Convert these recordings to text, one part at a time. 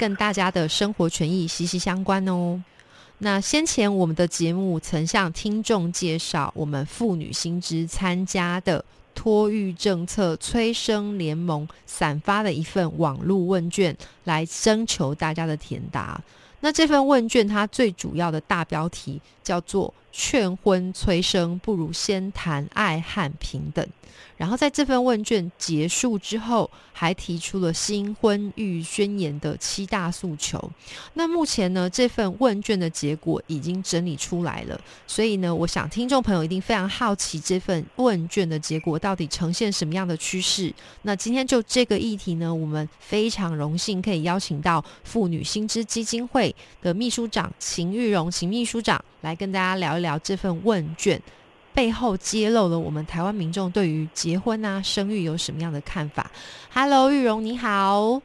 跟大家的生活权益息息相关哦。那先前我们的节目曾向听众介绍，我们妇女新知参加的托育政策催生联盟散发的一份网络问卷，来征求大家的填答。那这份问卷它最主要的大标题叫做“劝婚催生不如先谈爱和平等”。然后在这份问卷结束之后，还提出了新婚育宣言的七大诉求。那目前呢，这份问卷的结果已经整理出来了，所以呢，我想听众朋友一定非常好奇这份问卷的结果到底呈现什么样的趋势。那今天就这个议题呢，我们非常荣幸可以邀请到妇女新知基金会的秘书长秦玉荣秦秘书长来跟大家聊一聊这份问卷。背后揭露了我们台湾民众对于结婚啊、生育有什么样的看法？Hello，玉荣你好，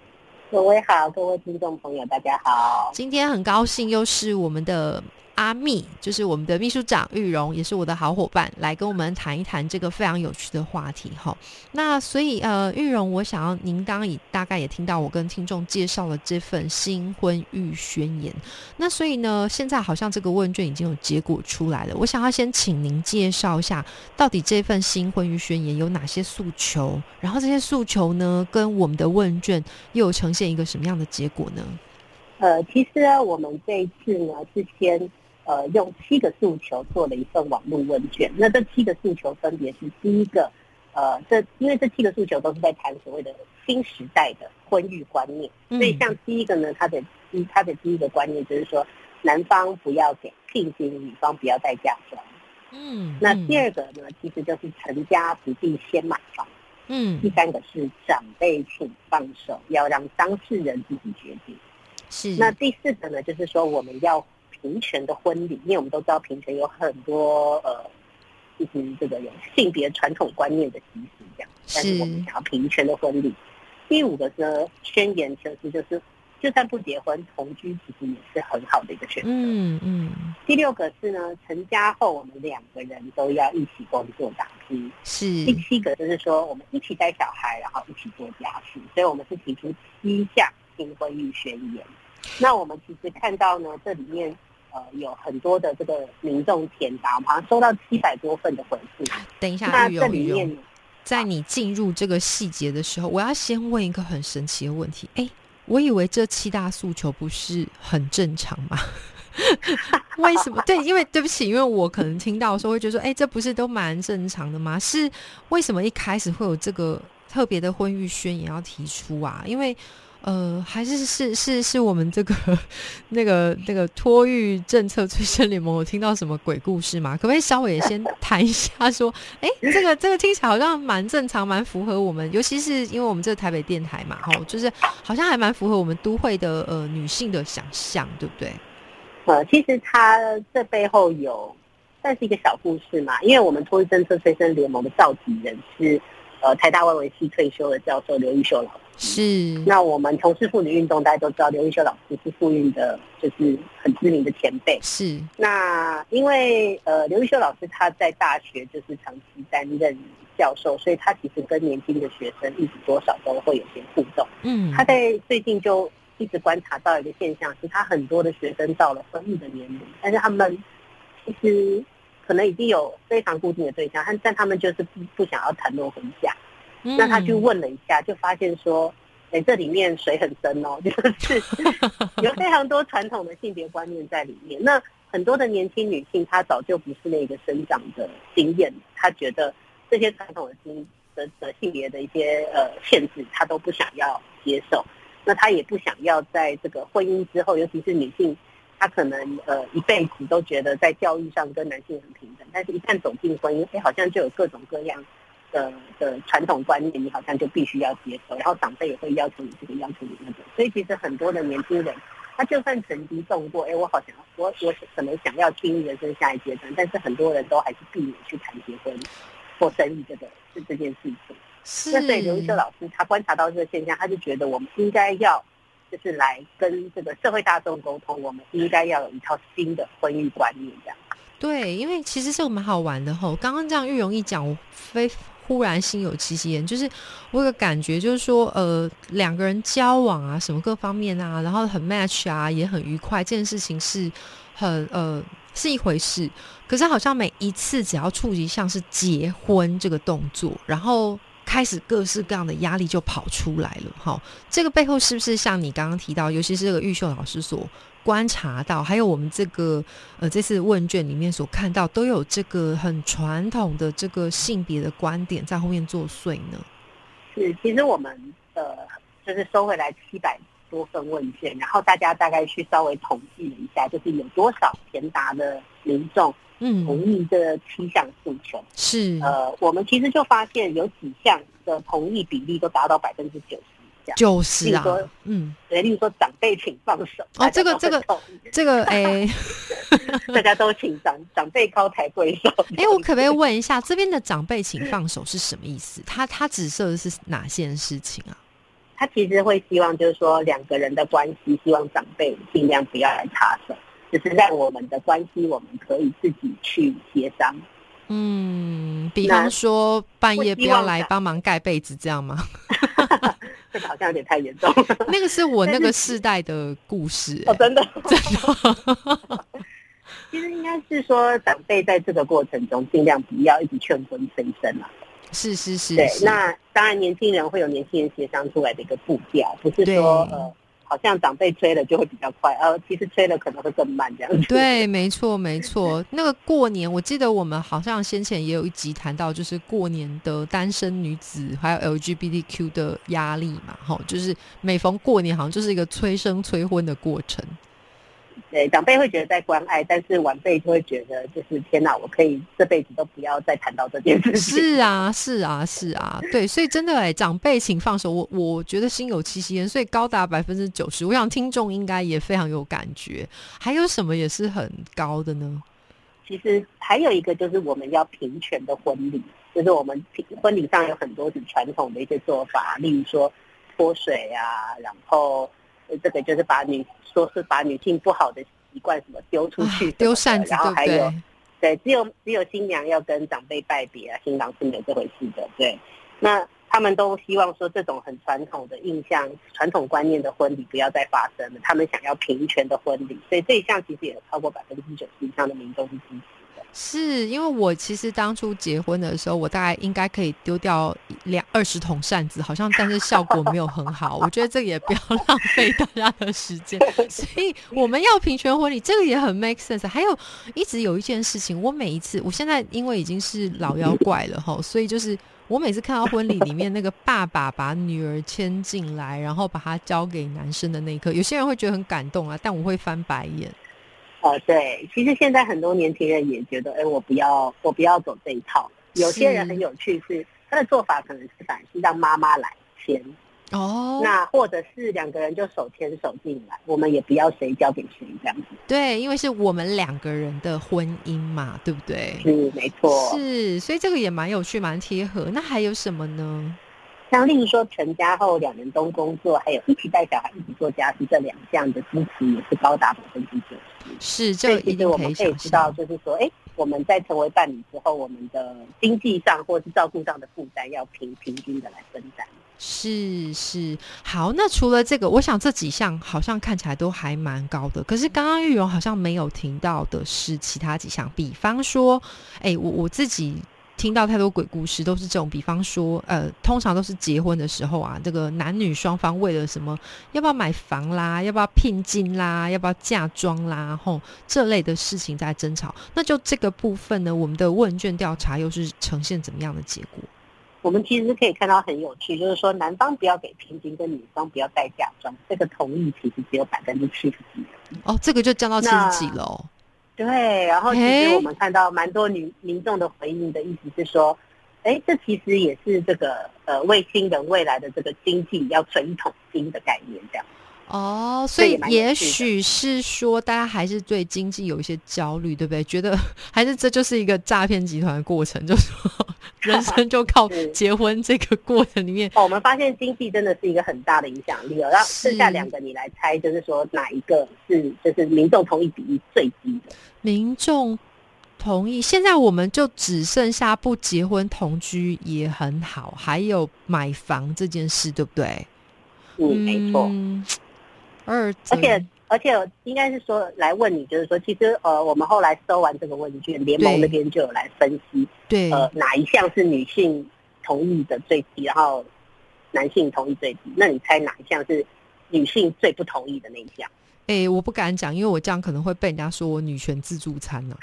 各位好，各位听众朋友大家好，今天很高兴又是我们的。阿密就是我们的秘书长玉荣，也是我的好伙伴，来跟我们谈一谈这个非常有趣的话题哈。那所以呃，玉荣，我想要您刚刚也大概也听到我跟听众介绍了这份新婚育宣言。那所以呢，现在好像这个问卷已经有结果出来了。我想要先请您介绍一下，到底这份新婚育宣言有哪些诉求？然后这些诉求呢，跟我们的问卷又有呈现一个什么样的结果呢？呃，其实我们这一次呢是先。呃，用七个诉求做了一份网络问卷。那这七个诉求分别是：第一个，呃，这因为这七个诉求都是在谈所谓的新时代的婚育观念，所以像第一个呢，他的第它的第一个观念就是说，男方不要给聘金，女方不要带嫁妆。嗯。那第二个呢，其实就是成家不必先买房。嗯。第三个是长辈请放手，要让当事人自己决定。是。那第四个呢，就是说我们要。平权的婚礼，因为我们都知道平权有很多呃，就是这个有性别传统观念的习俗这样，但是我们想要平权的婚礼。第五个呢，宣言其实就是，就算不结婚，同居其实也是很好的一个选择。嗯嗯。第六个是呢，成家后我们两个人都要一起工作打拼。是。第七个就是说，我们一起带小孩，然后一起做家事。所以我们是提出七项新婚育宣言。那我们其实看到呢，这里面。呃，有很多的这个民众填答，好像收到七百多份的回复。等一下，那这里面，在你进入这个细节的时候，我要先问一个很神奇的问题。哎，我以为这七大诉求不是很正常吗？为什么？对，因为对不起，因为我可能听到的时候会觉得说，哎，这不是都蛮正常的吗？是为什么一开始会有这个特别的婚育宣言要提出啊？因为。呃，还是是是是我们这个那个那个托育政策催生联盟，我听到什么鬼故事吗？可不可以稍微先 谈一下？说，哎，这个这个听起来好像蛮正常，蛮符合我们，尤其是因为我们这个台北电台嘛，哈，就是好像还蛮符合我们都会的呃女性的想象，对不对？呃，其实它这背后有算是一个小故事嘛，因为我们托育政策催生联盟的召集人是呃台大外文系退休的教授刘玉秀老师。是，那我们从事妇女运动，大家都知道刘玉秀老师是妇运的，就是很知名的前辈。是，那因为呃刘玉秀老师他在大学就是长期担任教授，所以他其实跟年轻的学生一直多少都会有些互动。嗯，他在最近就一直观察到一个现象，是他很多的学生到了婚育的年龄，但是他们其实可能已经有非常固定的对象，但但他们就是不不想要谈论婚嫁。那他就问了一下，就发现说，哎，这里面水很深哦，就是 有非常多传统的性别观念在里面。那很多的年轻女性，她早就不是那个生长的经验，她觉得这些传统的性的的性别的一些呃限制，她都不想要接受。那她也不想要在这个婚姻之后，尤其是女性，她可能呃一辈子都觉得在教育上跟男性很平等，但是一旦走进婚姻，哎，好像就有各种各样。的的传统观念，你好像就必须要接受，然后长辈也会要求你这个要求你那个，所以其实很多的年轻人他就算曾经中过，哎，我好想我我可能想要进入人生下一阶段，但是很多人都还是避免去谈结婚 或生育这个这这件事情。是。那所以刘一修老师他观察到这个现象，他就觉得我们应该要就是来跟这个社会大众沟通，我们应该要有一套新的婚育观念这样。对，因为其实这个蛮好玩的吼。刚刚这样玉容一讲，我非忽然心有戚戚焉，就是我有个感觉，就是说，呃，两个人交往啊，什么各方面啊，然后很 match 啊，也很愉快，这件事情是很呃是一回事。可是好像每一次只要触及像是结婚这个动作，然后开始各式各样的压力就跑出来了。哈，这个背后是不是像你刚刚提到，尤其是这个玉秀老师所。观察到，还有我们这个呃这次问卷里面所看到，都有这个很传统的这个性别的观点在后面作祟呢。是，其实我们呃就是收回来七百多份问卷，然后大家大概去稍微统计了一下，就是有多少填答的民众嗯同意这七项诉求。是，呃，我们其实就发现有几项的同意比例都达到百分之九十。就是啊，嗯，例如说长辈请放手哦，这个这个这个 哎，大家都请长长辈高抬贵手。哎，我可不可以问一下，这边的长辈请放手是什么意思？他他指涉的是哪些事情啊？他其实会希望就是说两个人的关系，希望长辈尽量不要来插手，只是让我们的关系我们可以自己去协商。嗯，比方说半夜不要来帮忙盖被子，这样吗？这个好像有点太严重。那个是我那个世代的故事哦，真的 真的。其实应该是说，长辈在这个过程中尽量不要一直劝婚催生啊。是是是。对，那当然年轻人会有年轻人协商出来的一个步调，不是说呃。好像长辈催了就会比较快，呃，其实催了可能会更慢这样子。对，没错，没错。那个过年，我记得我们好像先前也有一集谈到，就是过年的单身女子还有 LGBTQ 的压力嘛，哈，就是每逢过年，好像就是一个催生催婚的过程。对，长辈会觉得在关爱，但是晚辈就会觉得就是天哪，我可以这辈子都不要再谈到这件事情。是啊，是啊，是啊，对，所以真的哎，长辈请放手，我我觉得心有戚戚焉，所以高达百分之九十，我想听众应该也非常有感觉。还有什么也是很高的呢？其实还有一个就是我们要平权的婚礼，就是我们婚礼上有很多很传统的一些做法，例如说泼水啊，然后。这个就是把女说是把女性不好的习惯什么丢出去，丢扇子，然后还有对，只有只有新娘要跟长辈拜别啊，新郎是没有这回事的。对，那他们都希望说这种很传统的印象、传统观念的婚礼不要再发生了，他们想要平权的婚礼，所以这一项其实也有超过百分之九十以上的民众是支持。是因为我其实当初结婚的时候，我大概应该可以丢掉两二十桶扇子，好像但是效果没有很好。我觉得这个也不要 浪费大家的时间，所以我们要平权婚礼，这个也很 make sense。还有一直有一件事情，我每一次，我现在因为已经是老妖怪了哈，所以就是我每次看到婚礼里面那个爸爸把女儿牵进来，然后把她交给男生的那一刻，有些人会觉得很感动啊，但我会翻白眼。哦，对，其实现在很多年轻人也觉得，哎，我不要，我不要走这一套。有些人很有趣，是他的做法可能是反是让妈妈来牵，哦，那或者是两个人就手牵手进来，我们也不要谁交给谁这样子。对，因为是我们两个人的婚姻嘛，对不对？是，没错。是，所以这个也蛮有趣，蛮贴合。那还有什么呢？像例如说成家后两人都工作，还有一起带小孩、一起做家事，这两项的支持也是高达百分之九十。是，这其实我们可以知道，就是说，哎，我们在成为伴侣之后，我们的经济上或是照顾上的负担，要平平均的来分担。是是，好，那除了这个，我想这几项好像看起来都还蛮高的。可是刚刚玉荣好像没有听到的是其他几项，比方说，哎，我我自己。听到太多鬼故事，都是这种，比方说，呃，通常都是结婚的时候啊，这个男女双方为了什么，要不要买房啦，要不要聘金啦，要不要嫁妆啦，吼，这类的事情在争吵。那就这个部分呢，我们的问卷调查又是呈现怎么样的结果？我们其实可以看到很有趣，就是说男方不要给聘金，跟女方不要带嫁妆，这个同意其实只有百分之七十几。哦，这个就降到七十几了。对，然后其实我们看到蛮多女民众的回应的意思是说，哎，这其实也是这个呃为新人未来的这个经济要存一桶金的概念，这样。哦，所以也许是说，大家还是对经济有一些焦虑，对不对？觉得还是这就是一个诈骗集团的过程，就是 人生就靠结婚这个过程里面。哦，我们发现经济真的是一个很大的影响力哦。然后剩下两个，你来猜，就是说哪一个是就是民众同意比例最低的？民众同意，现在我们就只剩下不结婚同居也很好，还有买房这件事，对不对？嗯，没错。而且而且应该是说来问你，就是说，其实呃，我们后来收完这个问卷，联盟那边就有来分析，对，呃，哪一项是女性同意的最低，然后男性同意最低？那你猜哪一项是女性最不同意的那一项？哎，我不敢讲，因为我这样可能会被人家说我女权自助餐呢。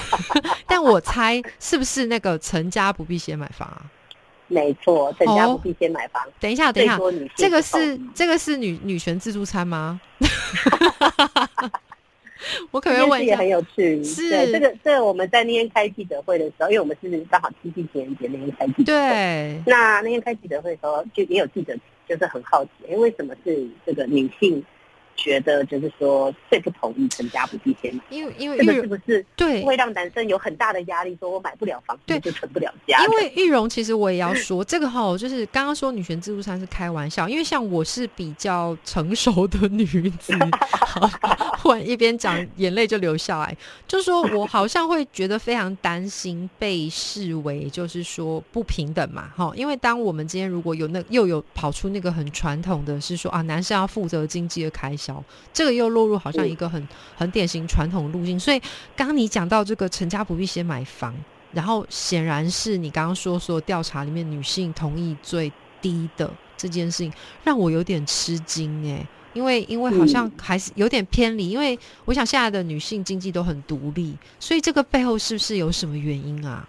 但我猜是不是那个成家不必先买房啊？没错，成家不必先买房。等一下，等一下，这个是这个是女女权自助餐吗？我可能问也很有趣。是这个，这个我们在那天开记者会的时候，因为我们是刚好七夕情人节那天开记者会。对。那那天开记者会的时候，就也有记者就是很好奇，哎，为什么是这个女性？觉得就是说最不同意成家不必先买，因为因为这个是不是对会让男生有很大的压力？说我买不了房子就成不了家。因为玉荣，其实我也要说 这个哈，就是刚刚说女权自助餐是开玩笑，因为像我是比较成熟的女子，忽然一边讲眼泪就流下来，就是说我好像会觉得非常担心被视为就是说不平等嘛哈，因为当我们今天如果有那又有跑出那个很传统的是说啊，男生要负责经济的开。这个又落入好像一个很很典型传统路径，所以刚刚你讲到这个成家不必先买房，然后显然是你刚刚说说调查里面女性同意最低的这件事情，让我有点吃惊哎，因为因为好像还是有点偏离，因为我想现在的女性经济都很独立，所以这个背后是不是有什么原因啊？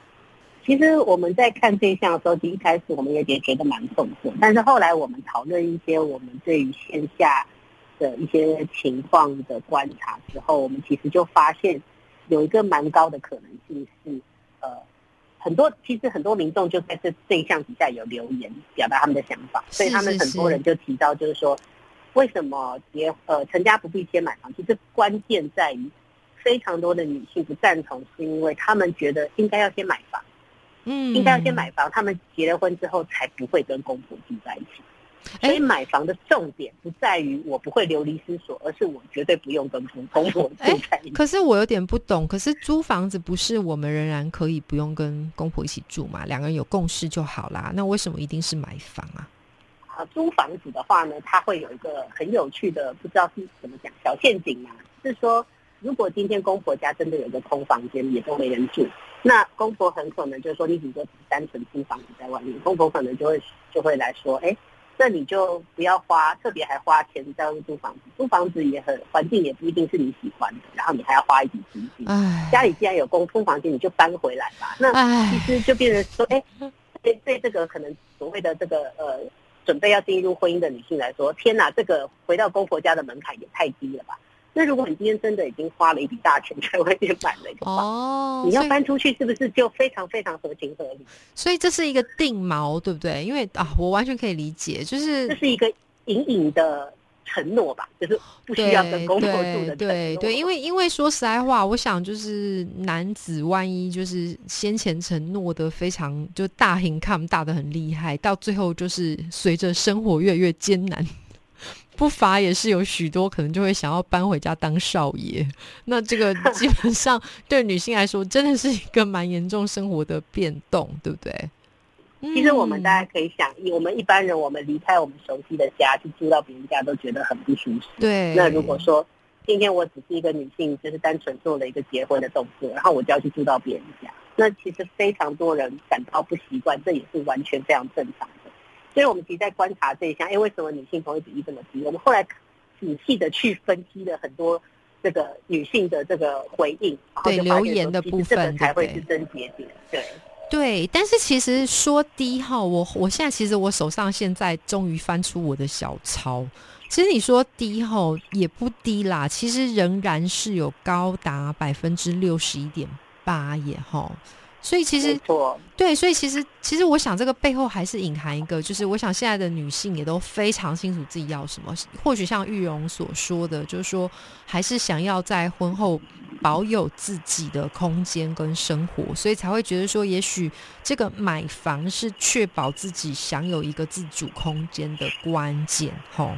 其实我们在看这项的时候，一开始我们也觉觉得蛮讽刺，但是后来我们讨论一些我们对于线下。的一些情况的观察之后，我们其实就发现有一个蛮高的可能性是，呃，很多其实很多民众就在这这一项底下有留言表达他们的想法，所以他们很多人就提到，就是说为什么结呃成家不必先买房？其实关键在于非常多的女性不赞同，是因为他们觉得应该要先买房，嗯，应该要先买房，他们结了婚之后才不会跟公婆住在一起。所以买房的重点不在于我不会流离失所，而是我绝对不用跟公公婆住在一起。可是我有点不懂，可是租房子不是我们仍然可以不用跟公婆一起住嘛？两个人有共识就好啦。那为什么一定是买房啊？啊，租房子的话呢，它会有一个很有趣的，不知道是怎么讲小陷阱啊。是说，如果今天公婆家真的有个空房间，也都没人住，那公婆很可能就是说，你比如说单纯租房子在外面，公婆可能就会就会来说，哎。那你就不要花，特别还花钱在租房子，租房子也很环境也不一定是你喜欢的，然后你还要花一笔资金。家里既然有公租房间，你就搬回来吧。那其实就变成说，哎，对对，这个可能所谓的这个呃，准备要进入婚姻的女性来说，天哪，这个回到公婆家的门槛也太低了吧。那如果你今天真的已经花了一笔大钱在外面买了一个房，你要搬出去是不是就非常非常合情合理？所以这是一个定锚，对不对？因为啊，我完全可以理解，就是这是一个隐隐的承诺吧，就是不需要跟公婆住的对对，因为因为说实在话，我想就是男子万一就是先前承诺的非常就大看大的很厉害，到最后就是随着生活越来越艰难。不乏也是有许多可能就会想要搬回家当少爷，那这个基本上对女性来说真的是一个蛮严重生活的变动，对不对？其实我们大家可以想，我们一般人我们离开我们熟悉的家去住到别人家都觉得很不舒适。对。那如果说今天我只是一个女性，就是单纯做了一个结婚的动作，然后我就要去住到别人家，那其实非常多人感到不习惯，这也是完全非常正常。所以，我们其实在观察这一项，哎，为什么女性同意比例这么低？我们后来仔细的去分析了很多这个女性的这个回应，对留言的部分才会是真节点。对对，但是其实说低哈，我我现在其实我手上现在终于翻出我的小抄，其实你说低哈也不低啦，其实仍然是有高达百分之六十一点八耶哈。所以其实对，所以其实其实我想这个背后还是隐含一个，就是我想现在的女性也都非常清楚自己要什么。或许像玉荣所说的，就是说还是想要在婚后保有自己的空间跟生活，所以才会觉得说，也许这个买房是确保自己享有一个自主空间的关键。吼，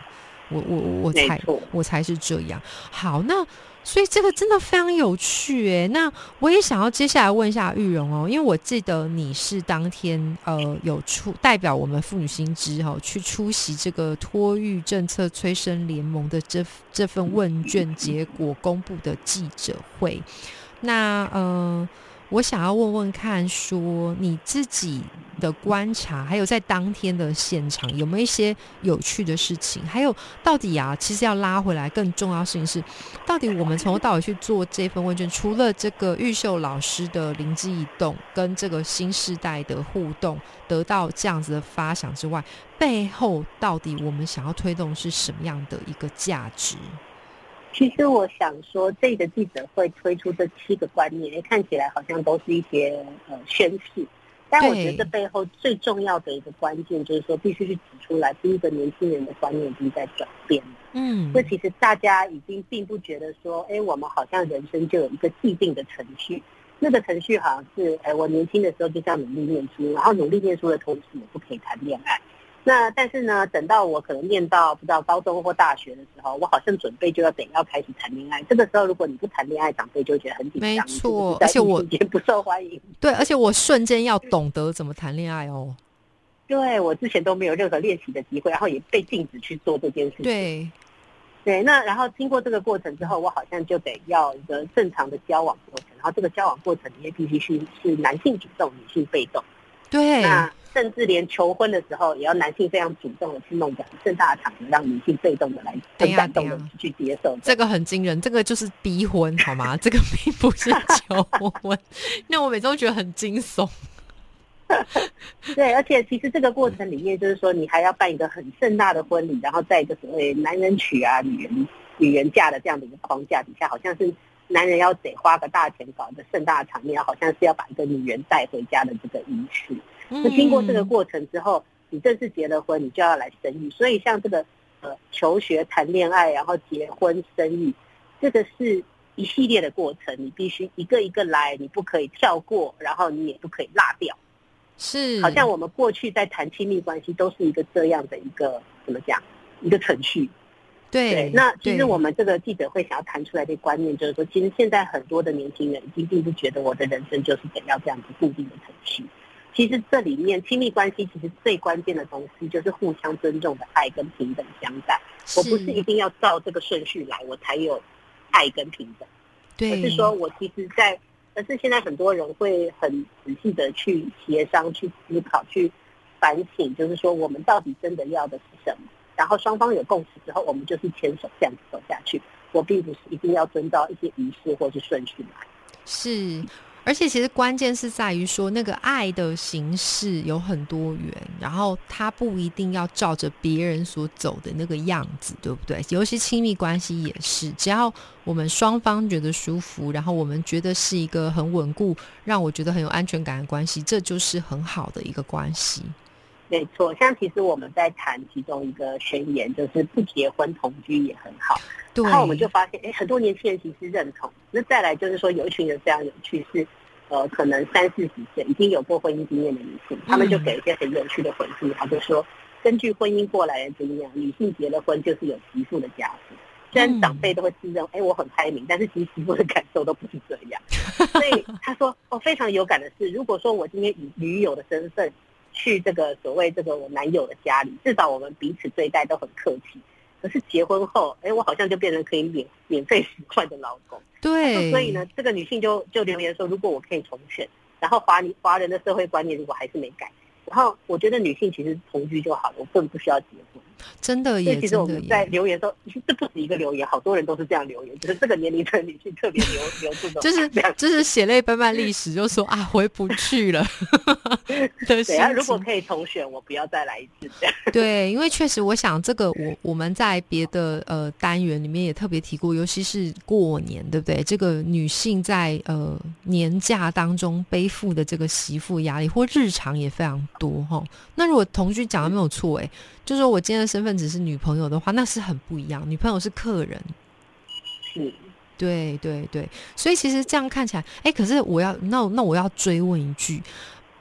我我我才我才是这样。好，那。所以这个真的非常有趣诶，那我也想要接下来问一下玉荣哦，因为我记得你是当天呃有出代表我们妇女新知哈去出席这个托育政策催生联盟的这这份问卷结果公布的记者会，那呃。我想要问问看，说你自己的观察，还有在当天的现场有没有一些有趣的事情？还有到底啊，其实要拉回来，更重要的事情是，到底我们从头到尾去做这份问卷，除了这个玉秀老师的灵机一动，跟这个新时代的互动，得到这样子的发想之外，背后到底我们想要推动是什么样的一个价值？其实我想说，这个记者会推出这七个观念，看起来好像都是一些呃宣誓，但我觉得背后最重要的一个关键就是说，必须去指出来，第一个年轻人的观念已经在转变了。嗯，这其实大家已经并不觉得说，哎，我们好像人生就有一个既定的程序，那个程序好像是，哎，我年轻的时候就要努力念书，然后努力念书的同时也不可以谈恋爱。那但是呢，等到我可能念到不知道高中或大学的时候，我好像准备就要等要开始谈恋爱。这个时候，如果你不谈恋爱，长辈就会觉得很紧张。没错，而且我不受欢迎。对，而且我瞬间要懂得怎么谈恋爱哦。对，我之前都没有任何练习的机会，然后也被禁止去做这件事情。对，对。那然后经过这个过程之后，我好像就得要一个正常的交往过程。然后这个交往过程里面必须是是男性主动，女性被动。对。那甚至连求婚的时候，也要男性非常主动的去弄个盛大的场合，让女性被动的来很感动的去接受。这个很惊人，这个就是逼婚好吗？这个并不是求婚。那我每次都觉得很惊悚。对，而且其实这个过程里面，就是说你还要办一个很盛大的婚礼，然后在一个所谓男人娶啊、女人女人嫁的这样的一个框架底下，好像是男人要得花个大钱搞一个盛大的场面，好像是要把一个女人带回家的这个仪式。那经过这个过程之后，你正式结了婚，你就要来生育。所以像这个呃求学、谈恋爱，然后结婚、生育，这个是一系列的过程，你必须一个一个来，你不可以跳过，然后你也不可以落掉。是，好像我们过去在谈亲密关系，都是一个这样的一个怎么讲一个程序。对，那其实我们这个记者会想要谈出来的观念，就是说，其实现在很多的年轻人已经并不觉得我的人生就是得要这样子固定的程序。其实这里面亲密关系其实最关键的东西就是互相尊重的爱跟平等相待。我不是一定要照这个顺序来，我才有爱跟平等。对，而是说我其实，在而是现在很多人会很仔细的去协商、去思考、去反省，就是说我们到底真的要的是什么？然后双方有共识之后，我们就是牵手这样子走下去。我并不是一定要遵照一些仪式或是顺序来。是。而且其实关键是在于说，那个爱的形式有很多元，然后它不一定要照着别人所走的那个样子，对不对？尤其亲密关系也是，只要我们双方觉得舒服，然后我们觉得是一个很稳固，让我觉得很有安全感的关系，这就是很好的一个关系。没错，像其实我们在谈其中一个宣言，就是不结婚同居也很好。然后我们就发现，哎，很多年轻人其实认同。那再来就是说，有一群人非常有趣，是呃，可能三四十岁已经有过婚姻经验的女性，他们就给一些很有趣的回复。他就说，根据婚姻过来人经验，女性结了婚就是有媳妇的家庭。虽然长辈都会自认，哎，我很开明，但是其实媳妇的感受都不是这样。所以他说，我非常有感的是，如果说我今天以女友的身份去这个所谓这个我男友的家里，至少我们彼此对待都很客气。可是结婚后，哎，我好像就变成可以免免费十块的老公。对，所以呢，这个女性就就留言说，如果我可以重选，然后华华人的社会观念如果还是没改，然后我觉得女性其实同居就好了，我根本不需要结婚。真的也。其实我们在留言候，这不止一个留言，好多人都是这样留言，就是这个年龄层女性特别留 留这种，就是就是血泪斑斑历史，就说啊回不去了。对啊，如果可以重选，我不要再来一次。对，因为确实，我想这个我我们在别的呃单元里面也特别提过，尤其是过年，对不对？这个女性在呃年假当中背负的这个媳妇压力，或日常也非常多哈。那如果同居讲的没有错，哎，就说我今天的身份只是女朋友的话，那是很不一样。女朋友是客人，是，对对对。所以其实这样看起来，哎，可是我要那那我要追问一句。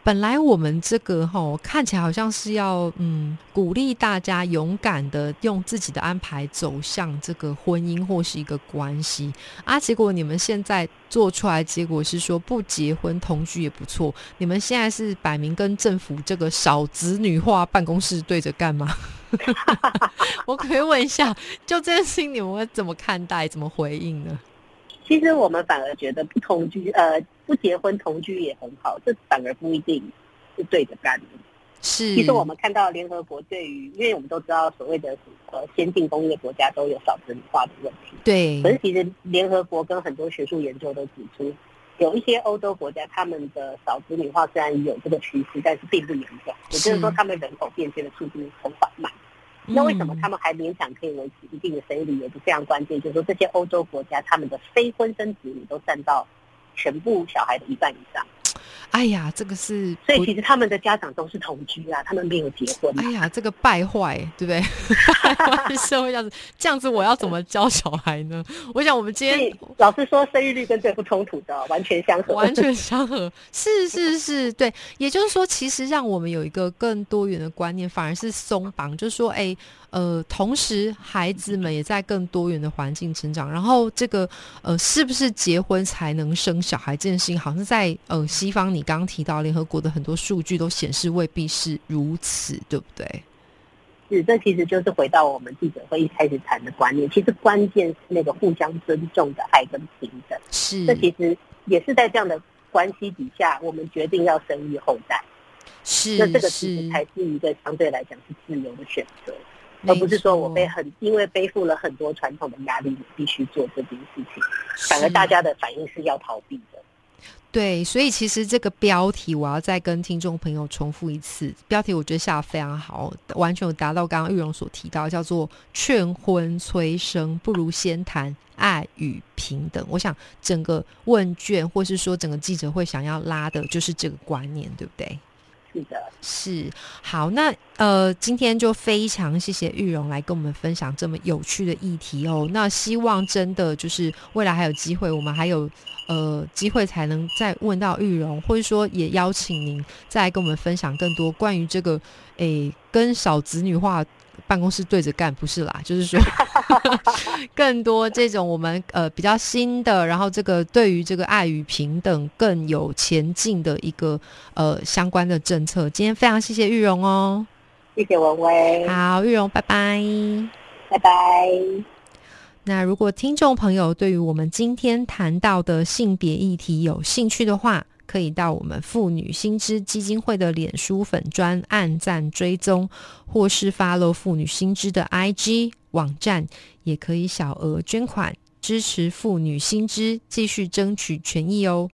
本来我们这个哈看起来好像是要嗯鼓励大家勇敢的用自己的安排走向这个婚姻或是一个关系啊，结果你们现在做出来结果是说不结婚同居也不错，你们现在是摆明跟政府这个少子女化办公室对着干吗？我可以问一下，就这件事情你们会怎么看待，怎么回应呢？其实我们反而觉得不同居，呃，不结婚同居也很好，这反而不一定是对着干的。是，其实我们看到联合国对于，因为我们都知道所谓的呃先进工业国家都有少子女化的问题。对。可是其实联合国跟很多学术研究都指出，有一些欧洲国家他们的少子女化虽然有这个趋势，但是并不严重，也就是说他们人口变迁的速度很缓慢。那为什么他们还勉强可以维持一定的生育率？也是非常关键，就是说这些欧洲国家，他们的非婚生子女都占到全部小孩的一半以上。哎呀，这个是，所以其实他们的家长都是同居啊，他们没有结婚。哎呀，这个败坏，对不对？社会这样子，这样子我要怎么教小孩呢？我想我们今天老师说生育率跟这不冲突的，完全相合，完全相合。是是是，对，也就是说，其实让我们有一个更多元的观念，反而是松绑，就是说，哎。呃，同时孩子们也在更多元的环境成长，然后这个呃，是不是结婚才能生小孩这件事情，好像在呃西方，你刚刚提到联合国的很多数据都显示未必是如此，对不对？是，这其实就是回到我们记者会一开始谈的观念，其实关键是那个互相尊重的爱跟平等。是，这其实也是在这样的关系底下，我们决定要生育后代。是，那这个其实才是一个相对来讲是自由的选择。而不是说我被很因为背负了很多传统的压力，必须做这件事情，反而大家的反应是要逃避的。对，所以其实这个标题我要再跟听众朋友重复一次，标题我觉得下得非常好，完全有达到刚刚玉荣所提到，叫做“劝婚催生不如先谈爱与平等”。我想整个问卷或是说整个记者会想要拉的就是这个观念，对不对？是的，是好，那呃，今天就非常谢谢玉荣来跟我们分享这么有趣的议题哦。那希望真的就是未来还有机会，我们还有呃机会才能再问到玉荣，或者说也邀请您再来跟我们分享更多关于这个诶跟少子女化。办公室对着干不是啦，就是说 更多这种我们呃比较新的，然后这个对于这个爱与平等更有前进的一个呃相关的政策。今天非常谢谢玉荣哦，谢谢文威，好，玉荣，拜拜，拜拜。那如果听众朋友对于我们今天谈到的性别议题有兴趣的话，可以到我们妇女新知基金会的脸书粉专按赞追踪，或是发露妇女新知的 IG 网站，也可以小额捐款支持妇女新知，继续争取权益哦。